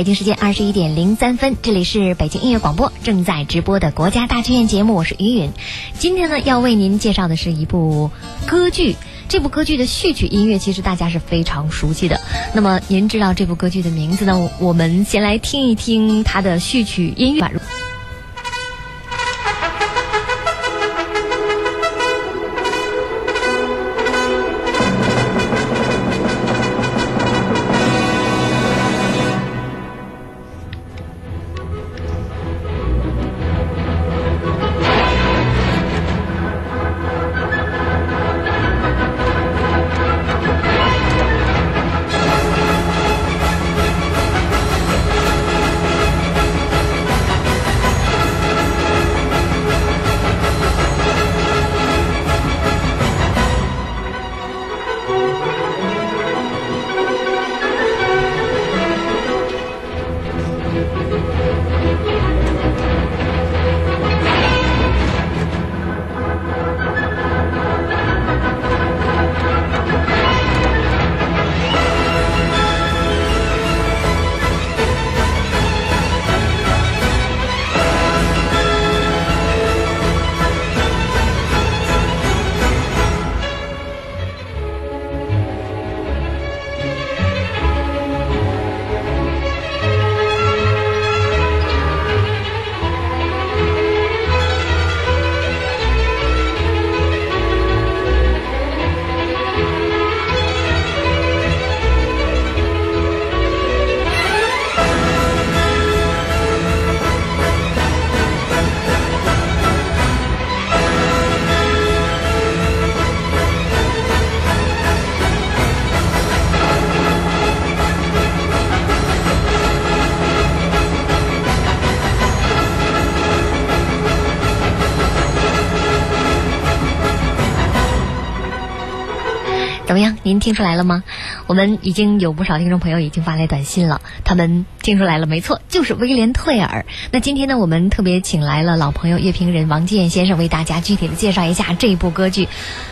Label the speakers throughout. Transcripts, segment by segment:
Speaker 1: 北京时间二十一点零三分，这里是北京音乐广播正在直播的国家大剧院节目，我是于云。今天呢，要为您介绍的是一部歌剧。这部歌剧的序曲音乐其实大家是非常熟悉的。那么，您知道这部歌剧的名字呢？我们先来听一听它的序曲音乐听出来了吗？我们已经有不少听众朋友已经发来短信了，他们听出来了，没错，就是威廉·退尔。那今天呢，我们特别请来了老朋友乐评人王健先生，为大家具体的介绍一下这部歌剧。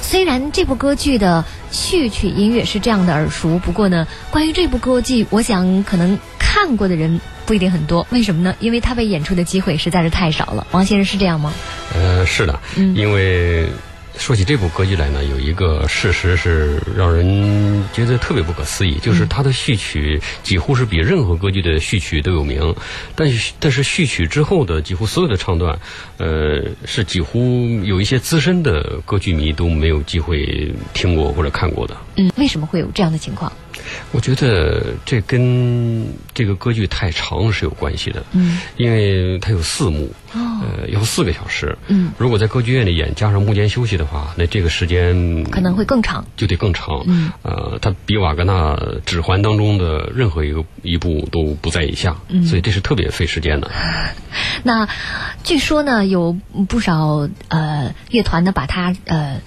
Speaker 1: 虽然这部歌剧的序曲音乐是这样的耳熟，不过呢，关于这部歌剧，我想可能看过的人不一定很多。为什么呢？因为他被演出的机会实在是太少了。王先生是这样吗？
Speaker 2: 呃，是的，
Speaker 1: 嗯
Speaker 2: 因为说起这部歌剧来呢，有一个事实是让人觉得特别不可思议，就是它的序曲几乎是比任何歌剧的序曲都有名，但是但是序曲之后的几乎所有的唱段，呃，是几乎有一些资深的歌剧迷都没有机会听过或者看过的。
Speaker 1: 嗯，为什么会有这样的情况？
Speaker 2: 我觉得这跟这个歌剧太长是有关系的，
Speaker 1: 嗯，
Speaker 2: 因为它有四幕，
Speaker 1: 哦，
Speaker 2: 呃，要四个小时，
Speaker 1: 嗯，
Speaker 2: 如果在歌剧院里演，加上幕间休息的话，那这个时间
Speaker 1: 可能会更长。
Speaker 2: 就得更长，
Speaker 1: 嗯，
Speaker 2: 呃，它比瓦格纳指环当中的任何一个一部都不在以下，
Speaker 1: 嗯
Speaker 2: 所以这是特别费时间的。
Speaker 1: 那据说呢，有不少呃乐团呢把它呃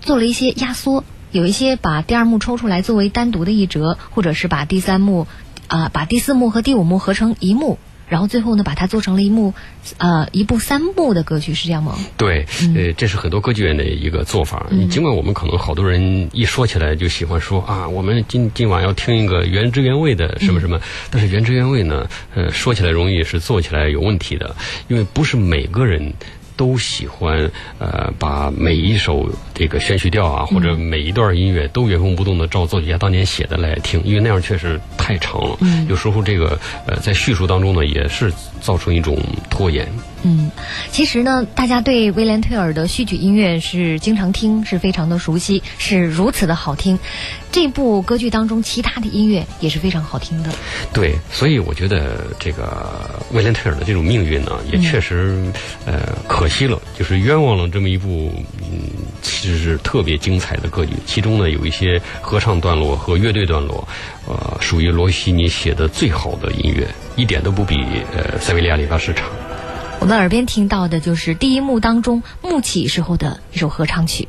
Speaker 1: 做了一些压缩，有一些把第二幕抽出来作为单独的一折，或者是把第三幕啊、把第四幕和第五幕合成一幕。然后最后呢，把它做成了一幕，呃，一部三幕的歌剧，是这样吗？
Speaker 2: 对，呃，这是很多歌剧院的一个做法。
Speaker 1: 嗯
Speaker 2: 尽管我们可能好多人一说起来就喜欢说啊，我们今今晚要听一个原汁原味的什么什么，但是原汁原味呢，呃，说起来容易，是做起来有问题的，因为不是每个人。都喜欢呃，把每一首这个宣叙调啊，或者每一段音乐都原封不动的照作曲家当年写的来听，因为那样确实太长了。
Speaker 1: 嗯
Speaker 2: 有时候这个呃，在叙述当中呢，也是造成一种拖延。
Speaker 1: 嗯，其实呢，大家对威廉·退尔的序曲音乐是经常听，是非常的熟悉，是如此的好听。这部歌剧当中其他的音乐也是非常好听的。
Speaker 2: 对，所以我觉得这个威廉特尔的这种命运呢，也确实、呃可惜了，就是冤枉了这么一部嗯，其实是特别精彩的歌剧。其中呢，有一些合唱段落和乐队段落，呃，属于罗西尼写的最好的音乐，一点都不比呃塞维利亚里巴市场。
Speaker 1: 我们耳边听到的就是第一幕当中幕起时候的一首合唱曲。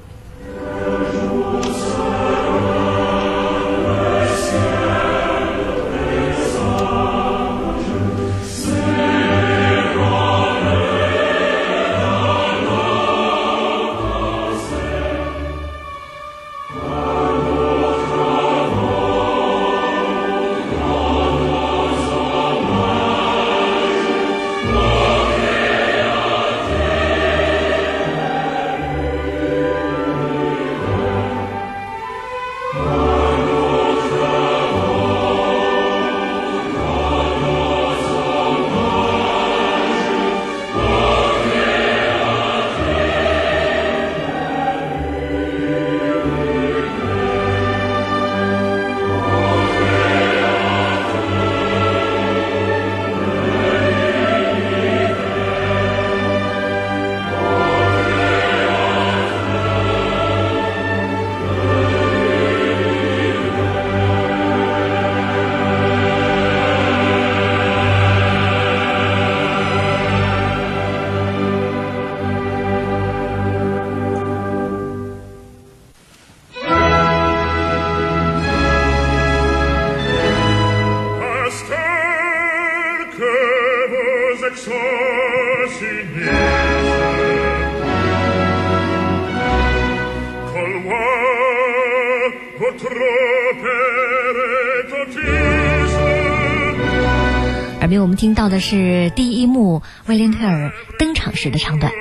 Speaker 1: 听到的是第一幕威廉特尔登场时的唱段。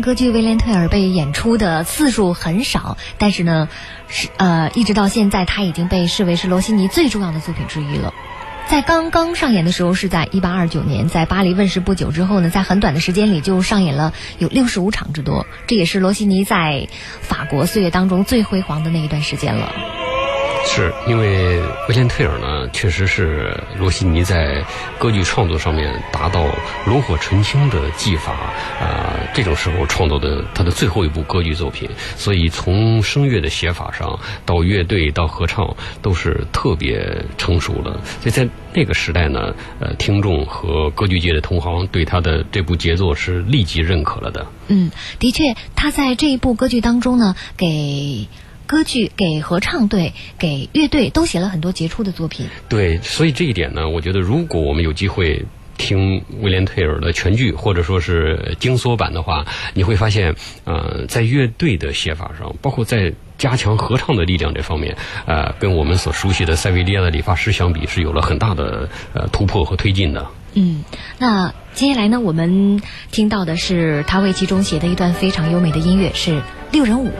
Speaker 1: 歌剧《威廉特尔》被演出的次数很少，但是呢，是呃，一直到现在，它已经被视为是罗西尼最重要的作品之一了。在刚刚上演的时候是在一八二九年，在巴黎问世不久之后呢，在很短的时间里就上演了有六十五场之多，这也是罗西尼在法国岁月当中最辉煌的那一段时间了。
Speaker 2: 是因为威廉特尔呢，确实是罗西尼在歌剧创作上面达到炉火纯青的技法啊，这种时候创作的他的最后一部歌剧作品，所以从声乐的写法上到乐队到合唱都是特别成熟了。所以在那个时代呢，呃，听众和歌剧界的同行对他的这部杰作是立即认可了的。
Speaker 1: 嗯，的确，他在这一部歌剧当中呢，给。歌剧给合唱队、给乐队都写了很多杰出的作品。
Speaker 2: 对，所以这一点呢，我觉得如果我们有机会听威廉特尔的全剧，或者说是精缩版的话，你会发现，呃，在乐队的写法上，包括在加强合唱的力量这方面，呃，跟我们所熟悉的塞维利亚的理发师相比，是有了很大的呃突破和推进的。
Speaker 1: 嗯，那接下来呢，我们听到的是他为其中写的一段非常优美的音乐，是六人舞。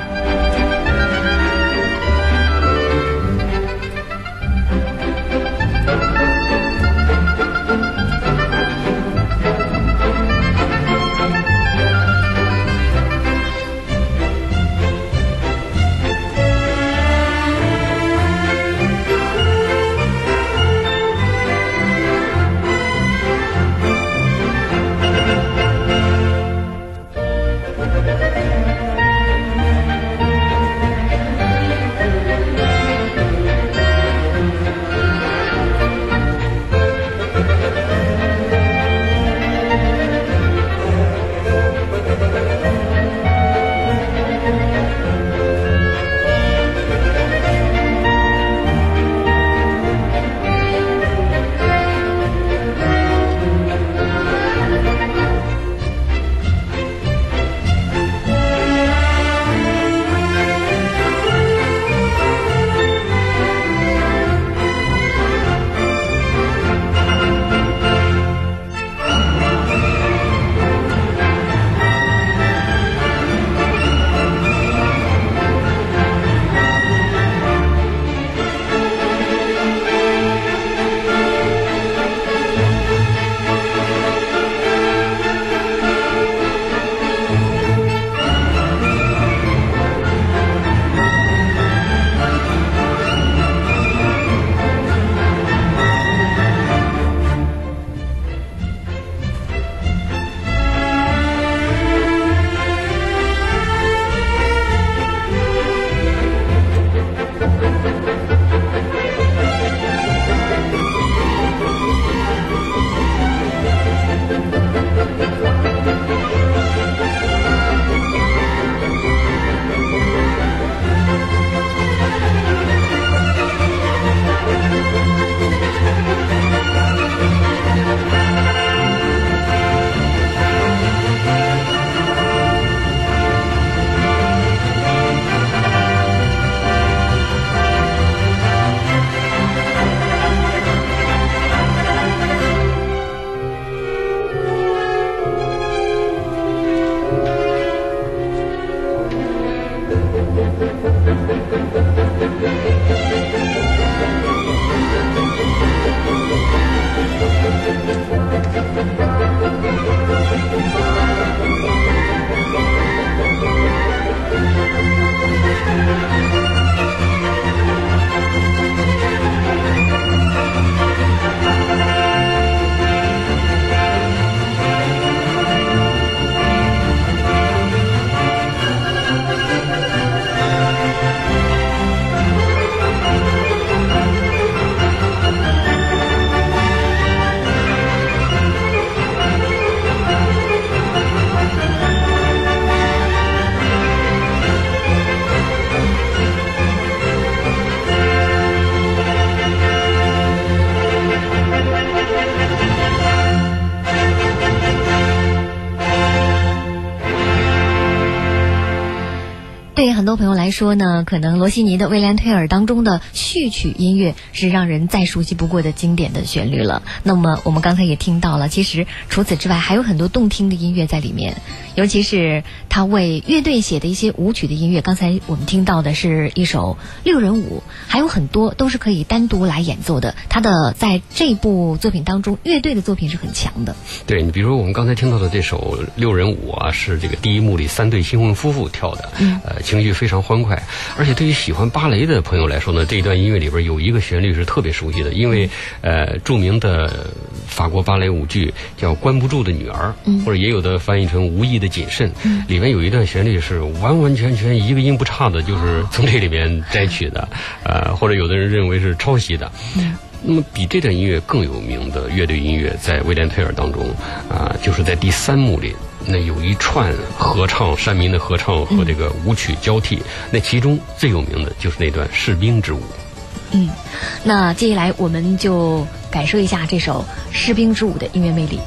Speaker 1: 很多朋友来说呢，可能罗西尼的《威廉退尔》当中的序曲音乐是让人再熟悉不过的经典的旋律了。那么我们刚才也听到了，其实除此之外还有很多动听的音乐在里面，尤其是他为乐队写的一些舞曲的音乐。刚才我们听到的是一首六人舞，还有很多都是可以单独来演奏的。他的在这部作品当中，乐队的作品是很强的。
Speaker 2: 对你，比如说我们刚才听到的这首六人舞啊，是这个第一幕里三对新婚夫妇跳的，嗯呃，情绪非常欢快。而且对于喜欢芭蕾的朋友来说呢，这一段音乐里边有一个旋律是特别熟悉的，因为呃，著名的法国芭蕾舞剧叫《关不住的女儿》，或者也有的翻译成《无意的谨慎》，里面有一段旋律是完完全全一个音不差的，就是从这里面摘取的，呃，或者有的人认为是抄袭的。那么，比这段音乐更有名的乐队音乐，在威廉·退尔当中，啊，就是在第三幕里，那有一串合唱，山民的合唱和这个舞曲交替，那其中最有名的就是那段士兵之舞。
Speaker 1: 嗯，那接下来我们就感受一下这首士兵之舞的音乐魅力。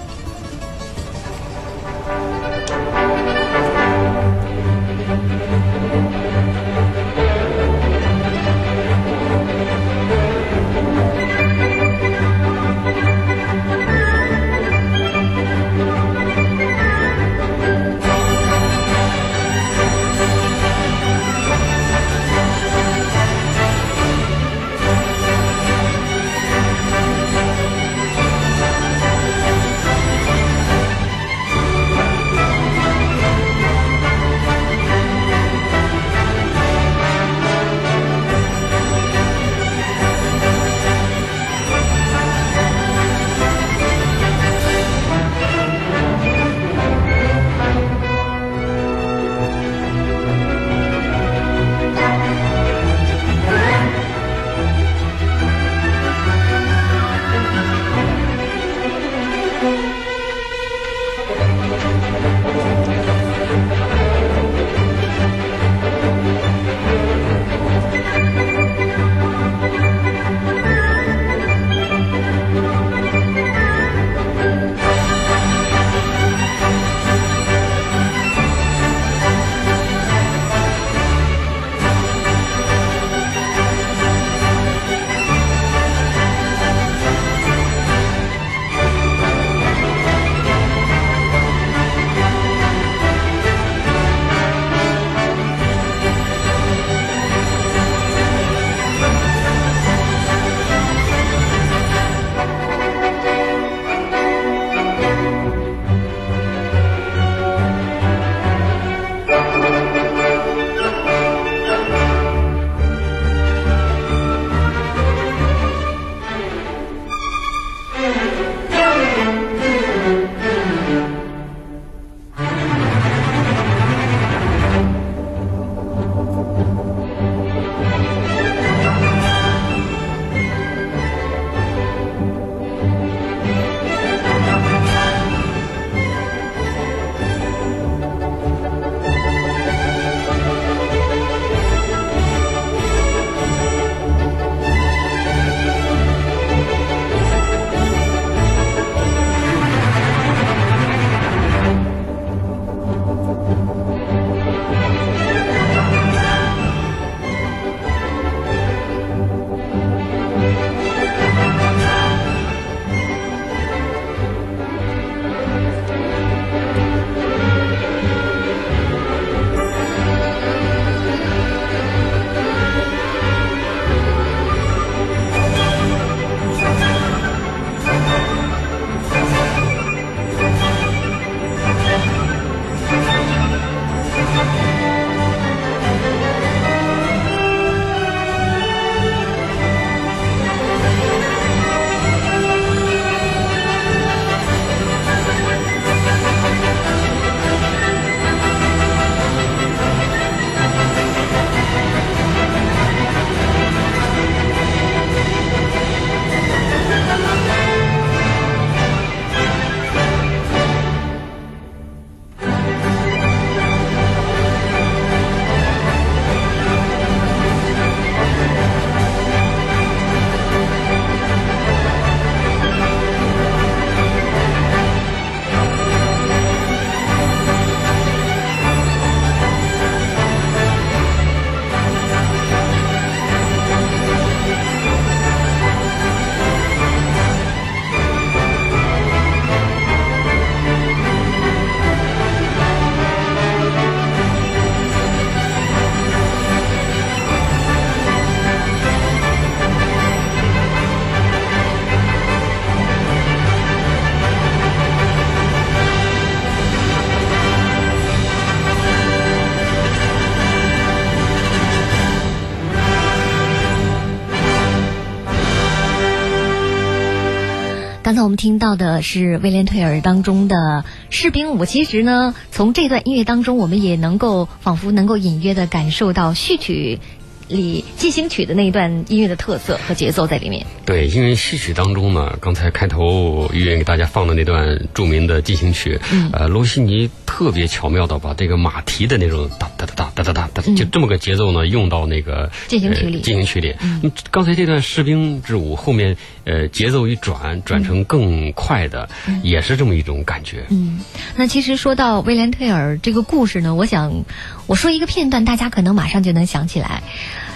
Speaker 1: 我们听到的是威廉·退尔当中的士兵舞。其实呢，从这段音乐当中，我们也能够仿佛能够隐约的感受到序曲。里进行曲的那一段音乐的特色和节奏在里面。
Speaker 2: 对，因为戏曲当中呢，刚才开头于远给大家放的那段著名的进行曲，呃，罗西尼特别巧妙的把这个马蹄的那种哒哒哒哒哒哒哒，就这么个节奏呢，用到那个
Speaker 1: 进行曲里。
Speaker 2: 进行曲里，嗯。刚才这段士兵之舞后面，呃，节奏一转，转成更快的，也是这么一种感觉。
Speaker 1: 嗯，那其实说到威廉·退尔这个故事呢，我想我说一个片段，大家可能马上就能想起来。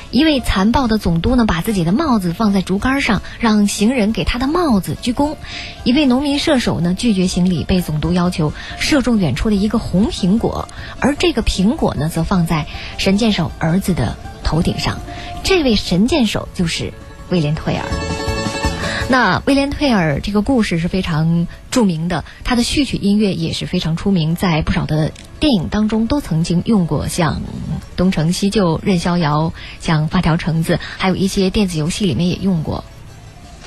Speaker 1: 一位残暴的总督呢，把自己的帽子放在竹竿上，让行人给他的帽子鞠躬。一位农民射手呢，拒绝行礼，被总督要求射中远处的一个红苹果，而这个苹果呢，则放在神箭手儿子的头顶上。这位神箭手就是威廉·退尔。那威廉·退尔这个故事是非常著名的，他的序曲音乐也是非常出名，在不少的电影当中都曾经用过，像《东成西就》《任逍遥》，像《发条橙子》，还有一些电子游戏里面也用过。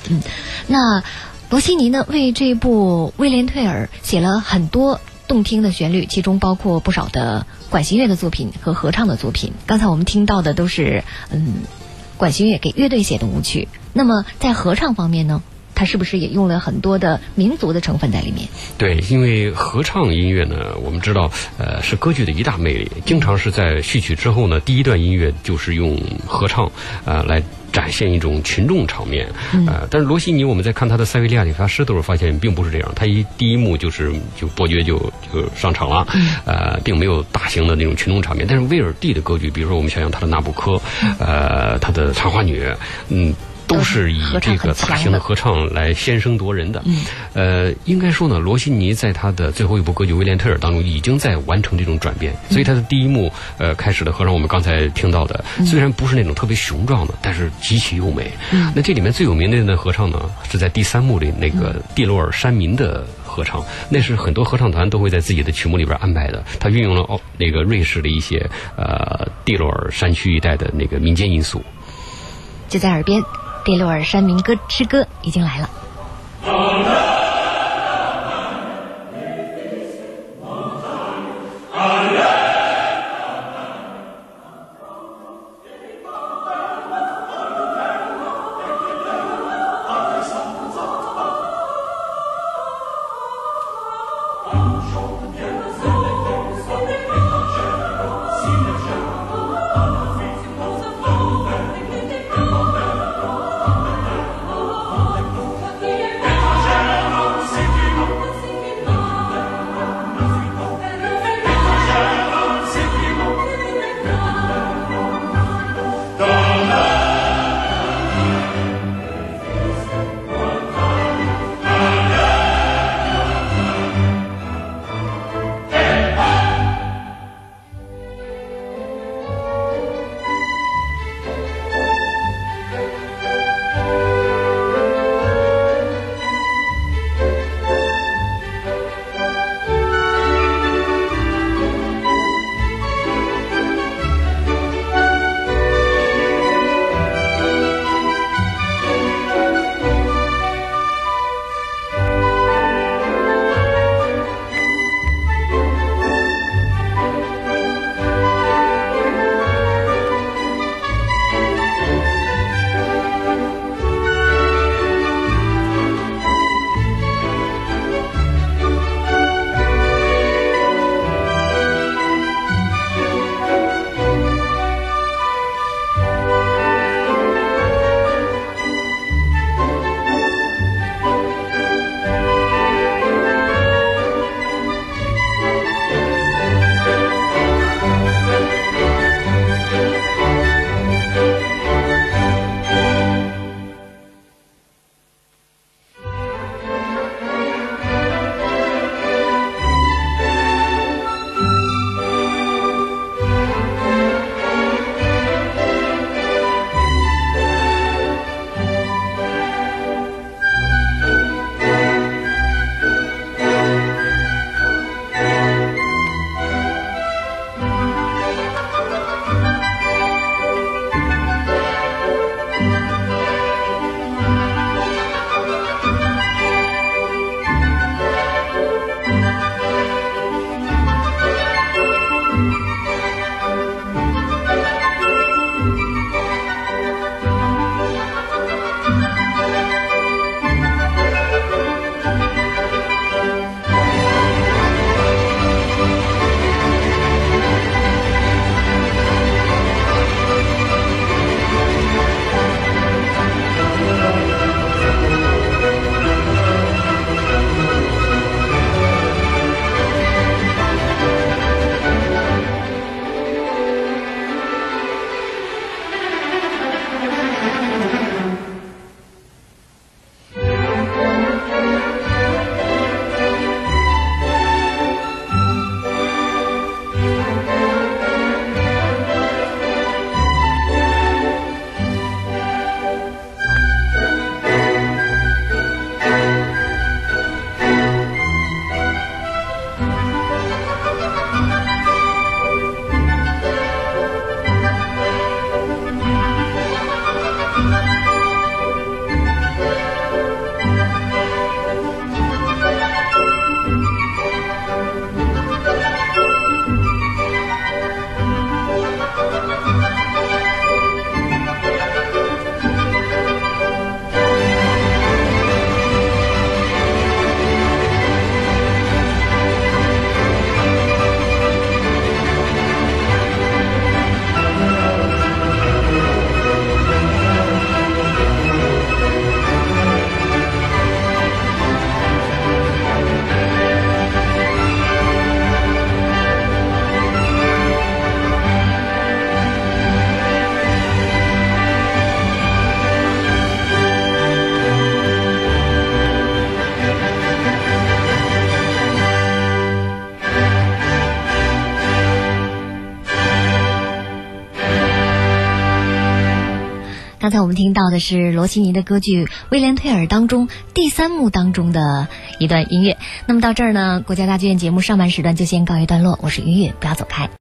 Speaker 1: 嗯，那罗西尼呢，为这部威廉·退尔写了很多动听的旋律，其中包括不少的管弦乐的作品和合唱的作品。刚才我们听到的都是嗯。管弦乐给乐队写的舞曲，那么在合唱方面呢，他是不是也用了很多的民族的成分在里面？
Speaker 2: 对，因为合唱音乐呢，我们知道，呃，是歌剧的一大魅力，经常是在序曲之后呢，第一段音乐就是用合唱，呃，来。展现一种群众场面，呃，但是罗西尼我们在看他的《塞维利亚理发师》的时候，发现并不是这样。他一第一幕就是就伯爵就就上场了，呃，并没有大型的那种群众场面。但是威尔第的歌剧，比如说我们想想他的《纳布科》，呃，他的《茶花女》，嗯。都是以这个大型的合唱来先声夺人的。呃，应该说呢，罗西尼在他的最后一部歌剧《威廉特尔》当中，已经在完成这种转变。所以他的第一幕，呃，开始的合唱，我们刚才听到的，虽然不是那种特别雄壮的，但是极其优美。那这里面最有名的那合唱呢，是在第三幕里那个蒂洛尔山民的合唱，那是很多合唱团都会在自己的曲目里边安排的。他运用了哦那个瑞士的一些呃蒂洛尔山区一带的那个民间因素，
Speaker 1: 就在耳边。第六尔山民歌之歌已经来了。听到的是罗西尼的歌剧《威廉退尔》当中第三幕当中的一段音乐。那么到这儿呢，国家大剧院节目上半时段就先告一段落。我是云云，不要走开。